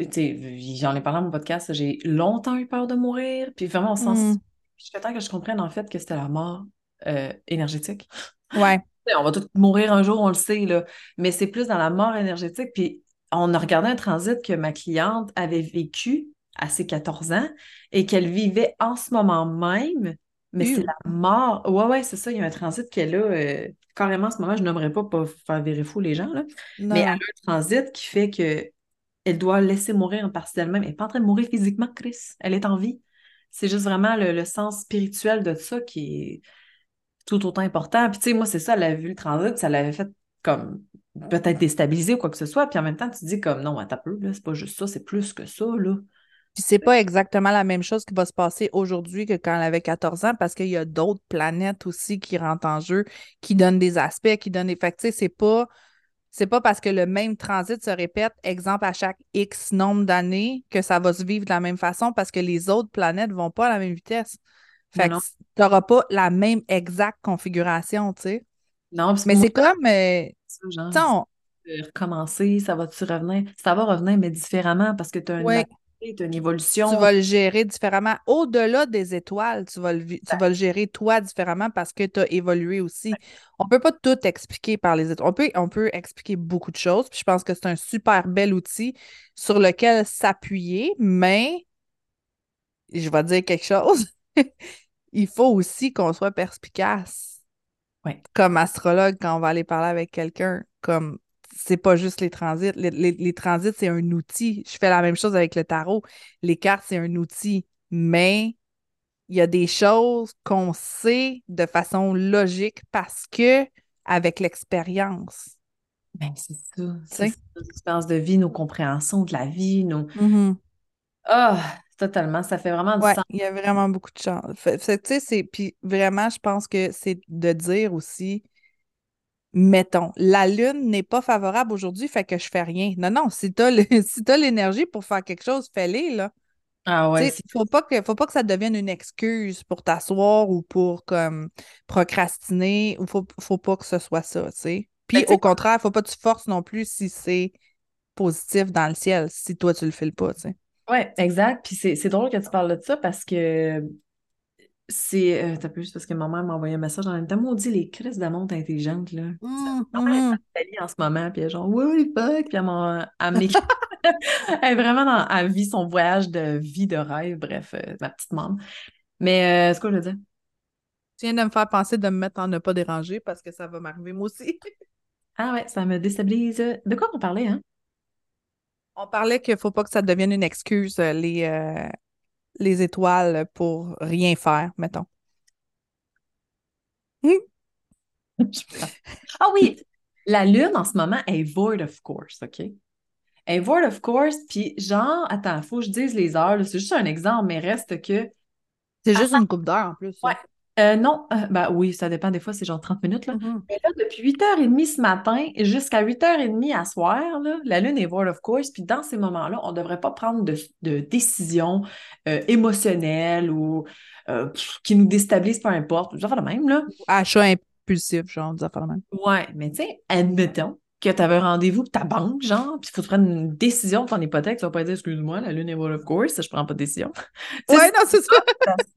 j'en ai parlé dans mon podcast, j'ai longtemps eu peur de mourir, puis vraiment au sens. Mm. Jusqu'à temps que je comprenne en fait que c'était la mort euh, énergétique. Ouais. on va tous mourir un jour, on le sait, là. Mais c'est plus dans la mort énergétique. Puis on a regardé un transit que ma cliente avait vécu à ses 14 ans et qu'elle vivait en ce moment même, mais c'est la mort. Ouais, ouais, c'est ça. Il y a un transit qu'elle a euh, carrément en ce moment. Je n'aimerais pas pour faire virer fou les gens, là. mais elle a un transit qui fait que elle doit laisser mourir en partie d'elle-même. Elle n'est pas en train de mourir physiquement, Chris. Elle est en vie. C'est juste vraiment le, sens spirituel de ça qui est tout autant important. Puis, tu sais, moi, c'est ça, elle a vu le transit, ça l'avait fait comme peut-être déstabiliser ou quoi que ce soit. Puis en même temps, tu dis comme non, attends peu, c'est pas juste ça, c'est plus que ça, là. Puis c'est pas exactement la même chose qui va se passer aujourd'hui que quand elle avait 14 ans parce qu'il y a d'autres planètes aussi qui rentrent en jeu, qui donnent des aspects, qui donnent des. Fait tu sais, c'est pas. C'est pas parce que le même transit se répète, exemple, à chaque X nombre d'années, que ça va se vivre de la même façon parce que les autres planètes vont pas à la même vitesse. Fait que tu n'auras pas la même exacte configuration, tu sais. Non, mais c'est comme. Euh, genre, recommencer, ça va-tu revenir? Ça va revenir, mais différemment parce que tu as un une évolution. Tu vas le gérer différemment. Au-delà des étoiles, tu vas, le, tu vas le gérer toi différemment parce que tu as évolué aussi. On ne peut pas tout expliquer par les étoiles. On peut, on peut expliquer beaucoup de choses. Puis je pense que c'est un super bel outil sur lequel s'appuyer, mais je vais dire quelque chose. Il faut aussi qu'on soit perspicace. Comme astrologue, quand on va aller parler avec quelqu'un, comme c'est pas juste les transits. Les, transits, c'est un outil. Je fais la même chose avec le tarot. Les cartes, c'est un outil. Mais il y a des choses qu'on sait de façon logique parce que avec l'expérience. Ben, c'est ça. C'est l'expérience de vie, nos compréhensions de la vie, nos. Mm-hmm. Ah, totalement. Ça fait vraiment du sens. Il y a vraiment beaucoup de chance. Puis vraiment, je pense que c'est de dire aussi mettons, la lune n'est pas favorable aujourd'hui, fait que je fais rien. Non, non, si tu as l'énergie pour faire quelque chose, fais-le, là. Ah ouais. Il faut pas que faut pas que ça devienne une excuse pour t'asseoir ou pour comme procrastiner. Il faut, faut pas que ce soit ça, tu sais. Puis ben, au contraire, faut pas que tu forces non plus si c'est positif dans le ciel, si toi tu le fais pas, tu sais. Oui, exact. Puis c'est drôle que tu parles de ça parce que c'est. Euh, T'as juste parce que ma mère m'a envoyé un message en même temps. Maudit les crises de montre intelligente, là. Mmh, elle en ce moment, puis elle est genre, the fuck? Puis elle m'a amené. elle est vraiment dans. Elle vit son voyage de vie de rêve, bref, euh, ma petite maman. Mais, euh, ce que je veux dire? Tu viens de me faire penser de me mettre en ne pas déranger parce que ça va m'arriver moi aussi. ah ouais, ça me déstabilise. De quoi on parlait, hein? On parlait qu'il ne faut pas que ça devienne une excuse, euh, les, euh, les étoiles, pour rien faire, mettons. ah oui, la Lune en ce moment est void of course, OK? Elle est void of course, puis genre, attends, il faut que je dise les heures, c'est juste un exemple, mais reste que. C'est juste une coupe d'heure en plus. Ouais. Euh, non, euh, ben oui, ça dépend des fois, c'est genre 30 minutes. Là. Mm-hmm. Mais là, depuis 8h30 ce matin jusqu'à 8h30 à soir, là, la Lune est void of course. Puis dans ces moments-là, on ne devrait pas prendre de, de décisions euh, émotionnelles ou qui nous déstabilisent, peu importe. Genre de même, là. Achat impulsif, genre, des affaires de même. Ouais, mais tu sais, admettons que tu avais un rendez-vous avec ta banque, genre, puis il faut que tu prennes une décision pour ton hypothèque, tu vas pas dire, excuse-moi, la lune est void of course, je prends pas de décision. ouais, non, c'est ça.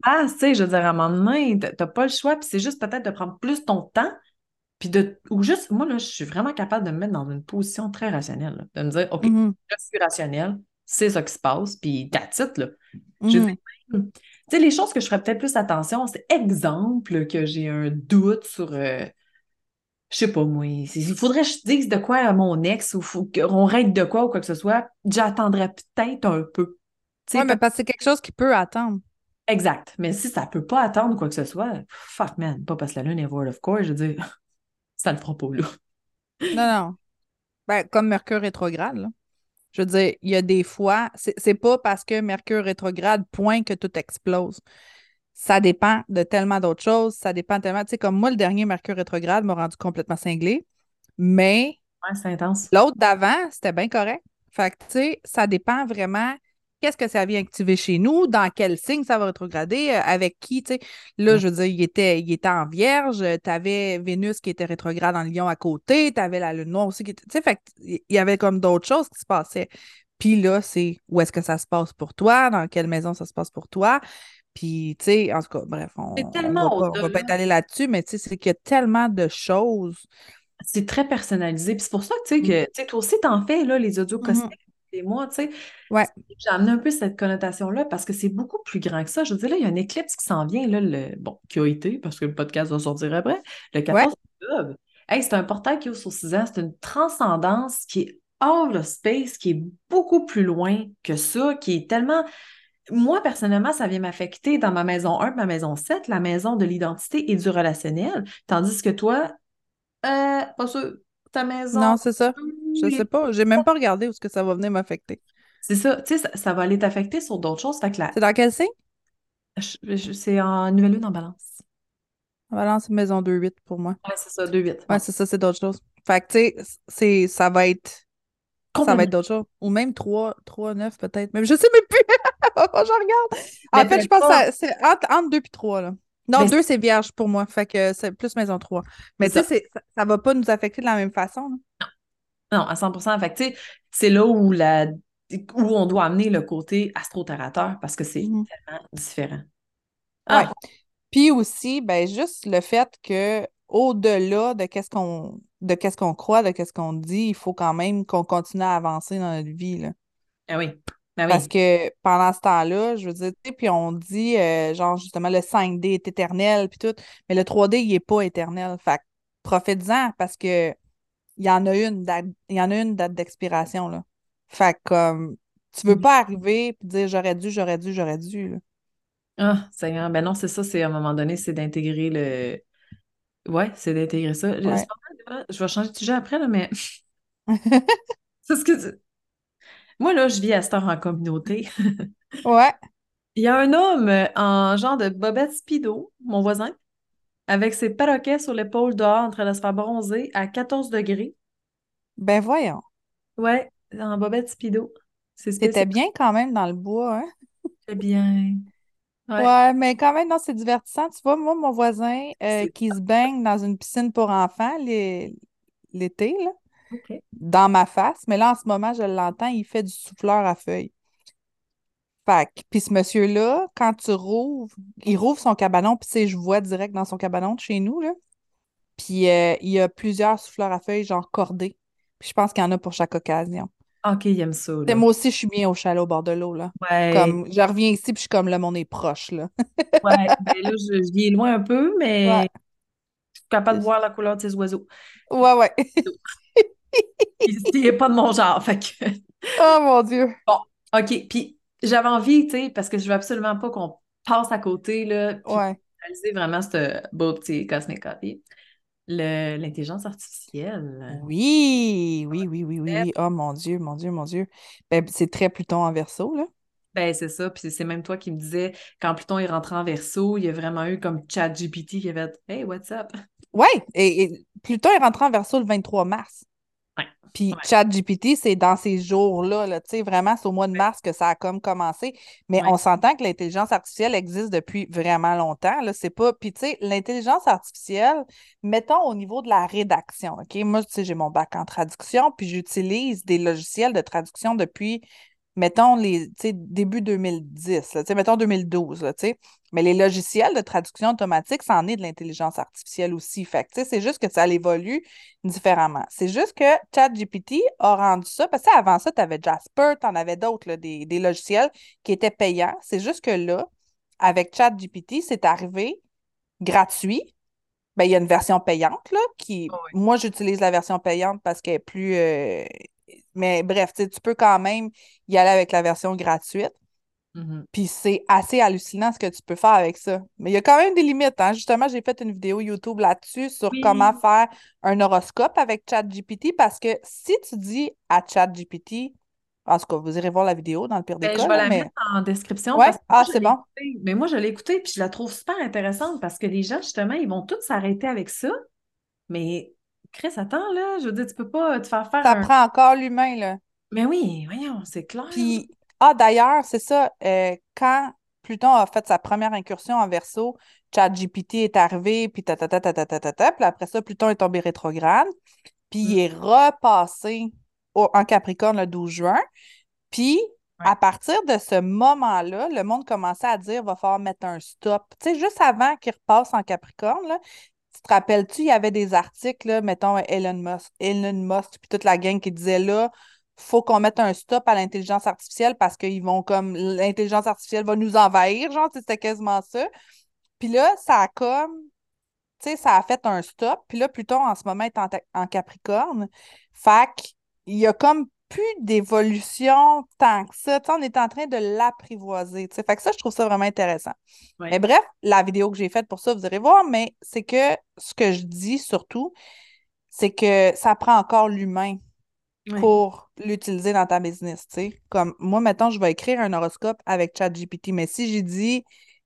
Ah, tu sais, je veux dire, à un moment donné, t'as pas le choix, puis c'est juste peut-être de prendre plus ton temps, puis de, ou juste, moi, là, je suis vraiment capable de me mettre dans une position très rationnelle, de me dire, OK, mm-hmm. je suis rationnel, c'est ça qui se passe, puis that's it, là. Je mm-hmm. tu sais, les choses que je ferais peut-être plus attention, c'est exemple que j'ai un doute sur... Euh, je sais pas moi, il faudrait que je dise de quoi à mon ex ou qu'on règle de quoi ou quoi que ce soit, j'attendrais peut-être un peu. Oui, mais parce que c'est quelque chose qui peut attendre. Exact. Mais si ça peut pas attendre quoi que ce soit, fuck man, pas parce que la lune est void of course, je veux dire, ça le fera pas là. non, non. Ben, comme Mercure rétrograde, là. Je veux dire, il y a des fois, c'est pas parce que Mercure rétrograde, point que tout explose ça dépend de tellement d'autres choses. Ça dépend tellement. Tu sais, comme moi, le dernier Mercure rétrograde m'a rendu complètement cinglé. Mais. c'est intense. L'autre d'avant, c'était bien correct. Fait que, tu sais, ça dépend vraiment qu'est-ce que ça vient activer chez nous, dans quel signe ça va rétrograder, euh, avec qui, tu sais. Là, je veux dire, il était, il était en vierge, tu avais Vénus qui était rétrograde en Lion à côté, tu avais la Lune noire aussi qui était. Tu sais, fait il y avait comme d'autres choses qui se passaient. Puis là, c'est où est-ce que ça se passe pour toi, dans quelle maison ça se passe pour toi. Puis, tu sais, en tout cas, bref, on ne va, pas étaler là-dessus, mais tu sais, c'est qu'il y a tellement de choses. C'est très personnalisé. Puis c'est pour ça que, tu sais, que toi aussi, t'en fais, là, les audios mm et moi, tu sais. Ouais. J'ai amené un peu cette connotation-là parce que c'est beaucoup plus grand que ça. Je veux dire, là, il y a un éclipse qui s'en vient, là, le... bon, qui a été, parce que le podcast va sortir après, le 14 octobre. Hey, c'est un portail qui ouvre sur 6 ans. C'est une transcendance qui est hors of space, qui est beaucoup plus loin que ça, qui est tellement moi, personnellement, ça vient m'affecter dans ma maison 1 ma maison 7, la maison de l'identité et du relationnel. Tandis que toi, euh, pas sûr, ta maison. Non, c'est ça. Je sais pas. J'ai même pas regardé où ce que ça va venir m'affecter. C'est ça. Tu sais, ça, va aller t'affecter sur d'autres choses. C'est dans quel signe? C'est en nouvelle lune en balance. En balance, maison 2-8 pour moi. Ouais, c'est ça, 2-8. Ouais, c'est ça, c'est d'autres choses. Fait que, tu sais, ça va être ça va être d'autres choses. Ou même 3, 3 9 peut-être. Même je sais même plus. je regarde. En fait, je pense que c'est entre, 2 et 3. Là. Non, 2, c'est vierge pour moi. Fait que c'est plus maison 3. Mais tu sais, ça ne va pas nous affecter de la même façon. Non. non, à 100 Fait que c'est là où, la, où on doit amener le côté astrotérateur parce que c'est mmh tellement différent. Ah. Puis aussi, ben, juste le fait que au-delà de qu'est-ce qu'on de qu'est-ce qu'on croit, de qu'est-ce qu'on dit, il faut quand même qu'on continue à avancer dans notre vie. Là. Ah oui. Ah Parce que pendant ce temps-là, je veux dire, puis on dit, euh, genre, justement, le 5D est éternel, puis tout, mais le 3D, il n'est pas éternel. Fait profite-en parce que il y en a une date, il y en a une date d'expiration, là. Fait comme, tu veux pas arriver et dire j'aurais dû, j'aurais dû, j'aurais dû, là. Ah, Seigneur, ben non, c'est ça, c'est à un moment donné, c'est d'intégrer le, Ouais, c'est d'intégrer ça. Je vais changer de sujet après, là, mais. c'est ce que Moi, là, je vis à cette heure en communauté. ouais. Il y a un homme euh, en genre de bobette speedo, mon voisin, avec ses perroquets sur l'épaule dehors en train de se faire bronzer à 14 degrés. Ben voyons. Ouais, en bobette speedo. C'était bien quand même dans le bois, hein? C'était bien. Ouais. mais quand même, non, c'est divertissant. Tu vois, moi, mon voisin euh, qui se baigne dans une piscine pour enfants l'été, là, dans ma face, mais là, en ce moment, je l'entends, il fait du souffleur à feuilles. Fait puis ce monsieur-là, quand tu rouvres, il rouvre son cabanon, puis tu sais, je vois direct dans son cabanon de chez nous, là. Puis euh, il y a plusieurs souffleurs à feuilles, genre cordés. Puis je pense qu'il y en a pour chaque occasion. OK, il aime ça. Moi aussi, je suis bien au chalet au bord de l'eau. Là. Ouais. Comme, je reviens ici, puis je suis comme le monde est proche. Là. ouais, ben là, je, viens loin un peu, mais je suis capable de voir la couleur de ces oiseaux. Ouais, ouais. il n'est pas de mon genre. Fait que... oh mon Dieu! Bon, OK. Puis j'avais envie, tu sais, parce que je veux absolument pas qu'on passe à côté, là. Puis ouais. réaliser vraiment ce beau petit cosmic copy. L'intelligence artificielle. Oui, oui, oui, oui, oui. Oh mon Dieu, mon Dieu, mon Dieu. Ben, c'est très Pluton en verso, là. Ben, c'est ça. Puis c'est même toi qui me disais, quand Pluton est rentré en verso, il y a vraiment eu comme ChatGPT qui avait dit Hey, what's up? Ouais, et, Pluton est rentré en verso le 23 mars. Puis ChatGPT, c'est dans ces jours-là, là, tu sais, vraiment, c'est au mois de mars que ça a comme commencé. Mais on s'entend que l'intelligence artificielle existe depuis vraiment longtemps, là, c'est pas... Puis, tu sais, l'intelligence artificielle, mettons au niveau de la rédaction, OK? Moi, tu sais, j'ai mon bac en traduction, puis j'utilise des logiciels de traduction depuis mettons, les, début 2010, là, mettons 2012, là, mais les logiciels de traduction automatique, ça en est de l'intelligence artificielle aussi. Fait c'est juste que ça évolue différemment. C'est juste que ChatGPT a rendu ça, parce que avant ça, tu avais Jasper, tu en avais d'autres, des, des, logiciels qui étaient payants. C'est juste que là, avec ChatGPT, c'est arrivé gratuit. Ben, il y a une version payante, là, qui, ah moi, j'utilise la version payante parce qu'elle est plus, euh, mais bref, tu peux quand même y aller avec la version gratuite. Mm-hmm. Puis c'est assez hallucinant ce que tu peux faire avec ça. Mais il y a quand même des limites. Hein? Justement, j'ai fait une vidéo YouTube là-dessus sur comment faire un horoscope avec ChatGPT parce que si tu dis à ChatGPT, en tout cas, vous irez voir la vidéo dans le pire des ben, cas. Je vais la mettre en description. ah, c'est bon. Mais moi, je l'ai écoutée puis je la trouve super intéressante parce que les gens, justement, ils vont tous s'arrêter avec ça. Mais Chris, attends, là, je veux dire, tu peux pas te faire faire. Ça prend encore l'humain, là. Mais oui, voyons, c'est clair. Puis, ah, d'ailleurs, c'est ça, euh, quand Pluton a fait sa première incursion en verso, ChatGPT est arrivé, puis ta puis après ça, Pluton est tombé rétrograde, puis il hmm. est repassé au, en Capricorne le 12 juin, puis à partir de ce moment-là, le monde commençait à dire il va falloir mettre un stop. Tu sais, juste avant qu'il repasse en Capricorne, là, te rappelles-tu, il y avait des articles, mettons Elon Musk, Elon Musk, puis toute la gang qui disait là, faut qu'on mette un stop à l'intelligence artificielle parce qu'ils vont comme l'intelligence artificielle va nous envahir, genre, c'était quasiment ça. Puis là, ça a comme, tu sais, ça a fait un stop. Puis là, Pluton, en ce moment, est en, en Capricorne. Fac, il y a comme plus d'évolution tant que ça. on est en train de l'apprivoiser. Fait que ça, je trouve ça vraiment intéressant. Mais bref, la vidéo que j'ai faite pour ça, vous irez voir, mais c'est que ce que je dis surtout, c'est que ça prend encore l'humain pour l'utiliser dans ta business. Comme moi, maintenant, je vais écrire un horoscope avec ChatGPT, mais si j'ai dit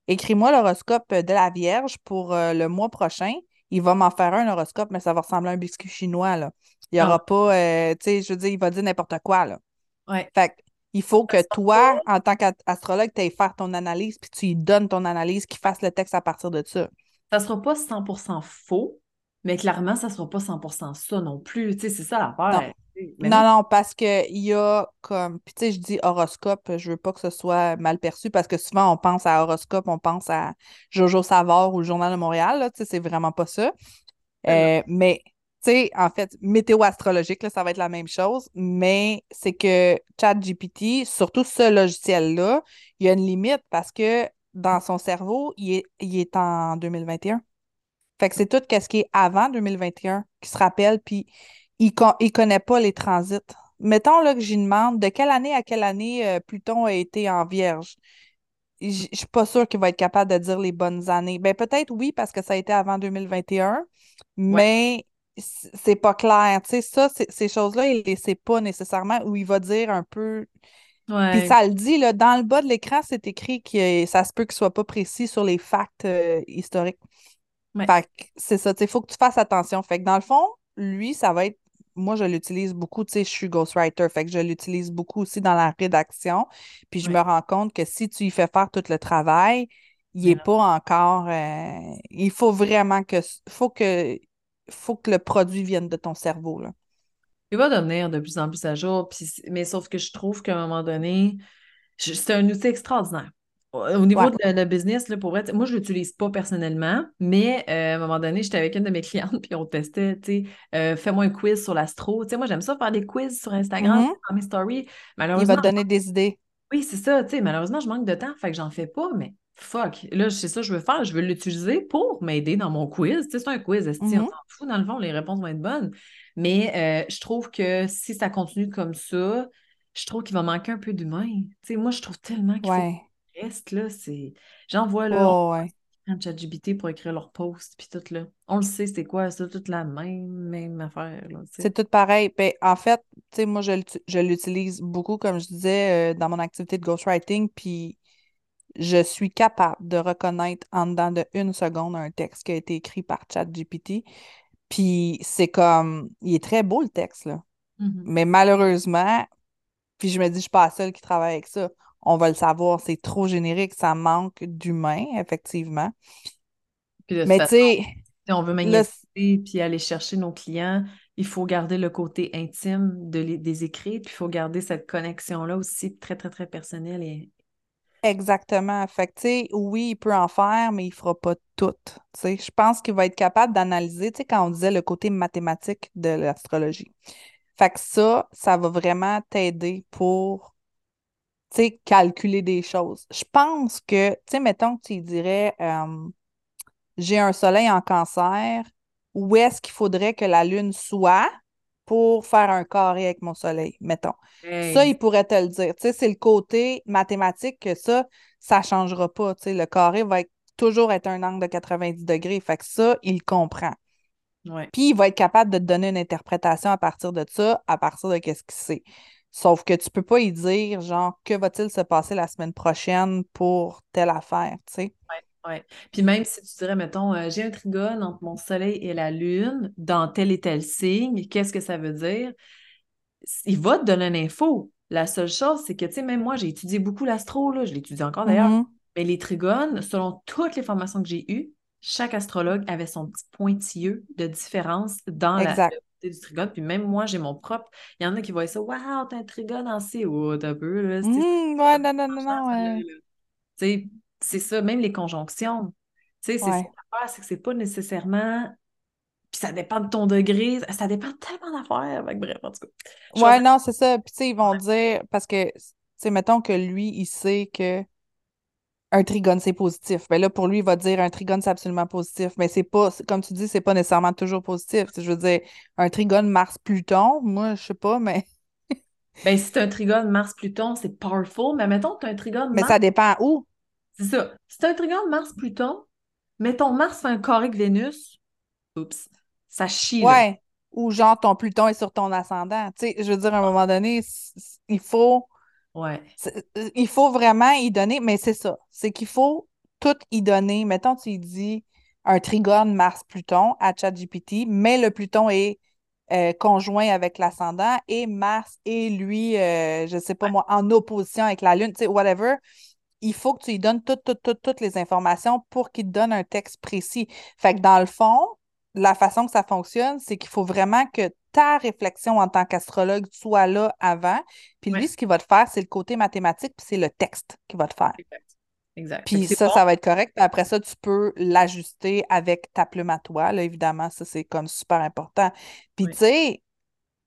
écris-moi l'horoscope de la Vierge pour euh, le mois prochain, il va m'en faire un horoscope, mais ça va ressembler à un biscuit chinois. Là. Il n'y aura pas, euh, tu sais, je veux dire, il va dire n'importe quoi. Là. Ouais. Fait il faut que toi, en tant qu'astrologue, tu ailles faire ton analyse, puis tu lui donnes ton analyse, qu'il fasse le texte à partir de ça. Ça ne sera pas 100% faux, mais clairement, ça ne sera pas 100% ça non plus. Tu sais, c'est ça l'affaire. Non, non, parce qu'il y a comme. Puis, tu sais, je dis horoscope, je veux pas que ce soit mal perçu parce que souvent, on pense à horoscope, on pense à Jojo Savard ou le Journal de Montréal. Là, tu sais, c'est vraiment pas ça. Ben euh, mais, tu sais, en fait, météo astrologique, là, ça va être la même chose. Mais c'est que ChatGPT, surtout ce logiciel-là, il y a une limite parce que dans son cerveau, il est, il est en 2021. Fait que c'est tout ce qui est avant 2021 qui se rappelle. Puis il ne connaît pas les transits. Mettons là, que j'y demande de quelle année à quelle année euh, Pluton a été en Vierge? Je ne suis pas sûre qu'il va être capable de dire les bonnes années. Ben, peut-être oui, parce que ça a été avant 2021, mais c'est pas clair. Tu sais, ça, ces choses-là, il ne les sait pas nécessairement, ou il va dire un peu. Puis ça le dit, là, dans le bas de l'écran, c'est écrit que ça se peut qu'il ne soit pas précis sur les facts euh, historiques. Fait que c'est ça, il faut que tu fasses attention. Fait que dans le fond, lui, ça va être moi, je l'utilise beaucoup, tu sais, je suis ghostwriter, fait que je l'utilise beaucoup aussi dans la rédaction. Puis je me rends compte que si tu y fais faire tout le travail, il n'est pas encore. Euh, il faut vraiment que. faut que faut que le produit vienne de ton cerveau. Là. Il va devenir de plus en plus à jour, puis, mais sauf que je trouve qu'à un moment donné, c'est un outil extraordinaire. Au niveau de le business, là, pour être, moi, je ne l'utilise pas personnellement, mais euh, à un moment donné, j'étais avec une de mes clientes, puis on testait, tu sais, euh, fais-moi un quiz sur l'astro. Tu sais, moi, j'aime ça faire des quiz sur Instagram, dans mes stories. Il va te donner des idées. Oui, c'est ça, tu sais, malheureusement, je manque de temps, fait que j'en fais pas, mais fuck, là, c'est ça que je veux faire. Je veux l'utiliser pour m'aider dans mon quiz. c'est un quiz, on mm-hmm. s'en fout, dans le fond, les réponses vont être bonnes. Mais euh, je trouve que si ça continue comme ça, je trouve qu'il va manquer un peu d'humain. moi, je trouve tellement qu'il faut reste, là, c'est... J'en vois, là, oh, ouais. ChatGPT pour écrire leur post, puis tout, là. On le sait, c'est quoi, c'est toute la même, même affaire, C'est tout pareil. Ben, en fait, tu sais, moi, je, l'utilise beaucoup, comme je disais, euh, dans mon activité de ghostwriting, puis je suis capable de reconnaître en dedans de une seconde un texte qui a été écrit par ChatGPT. Puis c'est comme, il est très beau le texte, là. Mm-hmm. Mais malheureusement, puis je me dis, je suis pas la seule qui travaille avec ça. On va le savoir, c'est trop générique, ça manque d'humain, effectivement. Mais tu sais. Si on veut magnifier puis aller chercher nos clients, il faut garder le côté intime de des écrits, puis il faut garder cette connexion-là aussi très, très, très personnelle et Exactement. Fait que, oui, il peut en faire, mais il fera pas tout. Je pense qu'il va être capable d'analyser, quand on disait le côté mathématique de l'astrologie. Fait que ça, ça va vraiment t'aider pour, calculer des choses. Je pense que, tu sais, mettons que tu dirais, j'ai un soleil en cancer, où est-ce qu'il faudrait que la lune soit? Pour faire un carré avec mon soleil, mettons. Ça, il pourrait te le dire. Tu sais, c'est le côté mathématique que ça, ça ne changera pas. Tu sais, le carré va toujours être un angle de 90 degrés. Fait que ça, il comprend. Puis il va être capable de te donner une interprétation à partir de ça, à partir de qu'est-ce qu'il sait. Sauf que tu peux pas y dire, genre, que va-t-il se passer la semaine prochaine pour telle affaire, tu sais. Oui. Puis même si tu dirais, mettons, euh, j'ai un trigone entre mon soleil et la lune dans tel et tel signe, qu'est-ce que ça veut dire? Il va te donner une info. La seule chose, c'est que, tu sais, même moi, j'ai étudié beaucoup l'astro, là, je l'étudie encore d'ailleurs, mm-hmm. mais les trigones, selon toutes les formations que j'ai eues, chaque astrologue avait son petit pointilleux de différence dans la du trigone. Puis même moi, j'ai mon propre. Il y en a qui voient ça, waouh, t'as un trigone en C. Oh, t'as peu, là. Mmh, ouais, non, non, non, non, ouais. Tu sais, c'est ça, même les conjonctions. Tu sais, c'est ouais. c'est que c'est pas nécessairement. Puis ça dépend de ton degré, ça dépend tellement d'affaires. Bref, en tout cas. Ouais, non, c'est ça. Puis tu sais, ils vont dire, parce que, tu sais, mettons que lui, il sait que un trigone, c'est positif. Mais ben là, pour lui, il va dire un trigone, c'est absolument positif. Mais c'est pas, comme tu dis, c'est pas nécessairement toujours positif. Je veux dire, un trigone Mars-Pluton, moi, je sais pas, mais. ben, si c'est un trigone Mars-Pluton, c'est powerful. Mais mettons que tu un trigone Mais ça dépend où. C'est ça. Tu un trigone Mars-Pluton, mettons Mars fait un carré avec Vénus, oups, ça chie. Ouais. Ou genre ton Pluton est sur ton ascendant. Tu sais, je veux dire, à un moment donné, il faut. Ouais. Euh, il faut vraiment y donner, mais c'est ça. C'est qu'il faut tout y donner. Mettons, tu dis un trigone Mars-Pluton à ChatGPT, mais le Pluton est euh, conjoint avec l'ascendant et Mars et lui, euh, je sais pas moi, en opposition avec la Lune, tu sais, whatever il faut que tu lui donnes toutes, toutes, toutes, toutes les informations pour qu'il te donne un texte précis. Fait que dans le fond, la façon que ça fonctionne, c'est qu'il faut vraiment que ta réflexion en tant qu'astrologue soit là avant. Puis lui, ce qu'il va te faire, c'est le côté mathématique, puis c'est le texte qu'il va te faire. Exact. Puis ça, ça va être correct. Puis après ça, tu peux l'ajuster avec ta plume à toi. Là, évidemment, ça, c'est comme super important. Puis tu sais,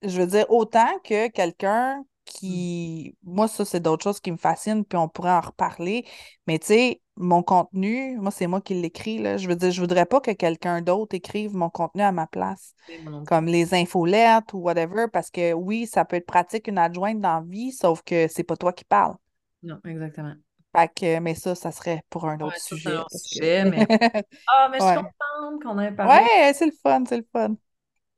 je veux dire, autant que quelqu'un qui. Moi, ça, c'est d'autres choses qui me fascinent, puis on pourrait en reparler. Mais tu sais, mon contenu, moi, c'est moi qui l'écris. Je veux dire, je voudrais pas que quelqu'un d'autre écrive mon contenu à ma place. Comme les infolettes ou whatever, parce que oui, ça peut être pratique une adjointe dans la vie, sauf que c'est pas toi qui parles. Non, exactement. Fait que, mais ça, ça serait pour un autre sujet. mais... Ah, mais je suis contente qu'on ait parlé. Ouais, c'est le fun, c'est le fun.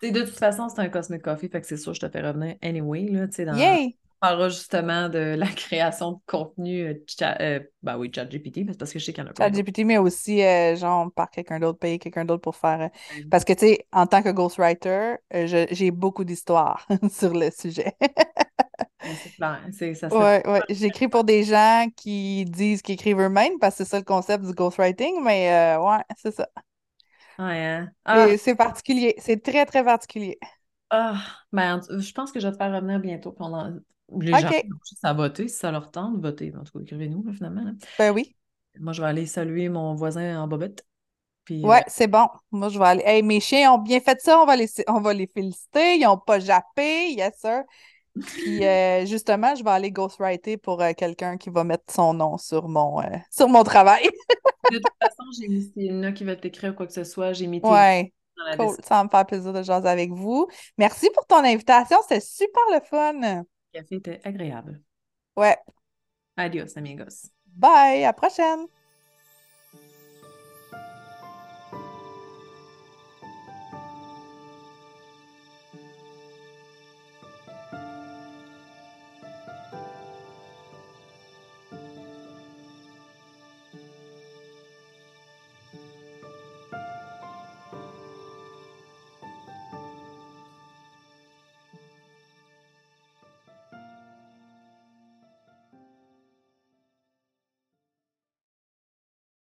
de toute façon, c'est un Cosmic Coffee, fait que c'est sûr, je te fais revenir anyway. Là, dans, Yay! On parlera justement de la création de contenu, euh, euh ben oui, ChatGPT, parce que je sais qu'il y en a pas. ChatGPT, mais aussi, euh, genre, par quelqu'un d'autre, payer quelqu'un d'autre pour faire. Euh, parce que, tu sais, en tant que ghostwriter, j'ai beaucoup d'histoires sur le sujet. c'est clair. Ça ouais, ouais. J'écris pour des gens qui disent qu'ils écrivent eux-mêmes, parce que c'est ça le concept du ghostwriting, mais ouais, c'est ça. Ouais, hein. ah. C'est particulier. C'est très, très particulier. Ah, ben, je pense que je vais te faire revenir bientôt. Pendant les gens à voter, si ça leur tente, voter. En tout cas, écrivez-nous, finalement. Ben oui. Moi, je vais aller saluer mon voisin en bobette. Puis, ouais, euh, c'est bon. Moi, je vais aller. Hey, mes chiens ont bien fait ça. On va les, on va les féliciter. Ils n'ont pas jappé. Yes, sir. Puis euh, justement, je vais aller ghostwriter pour euh, quelqu'un qui va mettre son nom sur mon, sur mon travail. de toute façon, j'ai mis s'il y en a qui veulent t'écrire quoi que ce soit, j'ai mis tes Ouais. Cool. Ça va me faire plaisir de jaser avec vous. Merci pour ton invitation. C'était super le fun. Le café était agréable. Ouais. Adios, amigos. Bye. À la prochaine.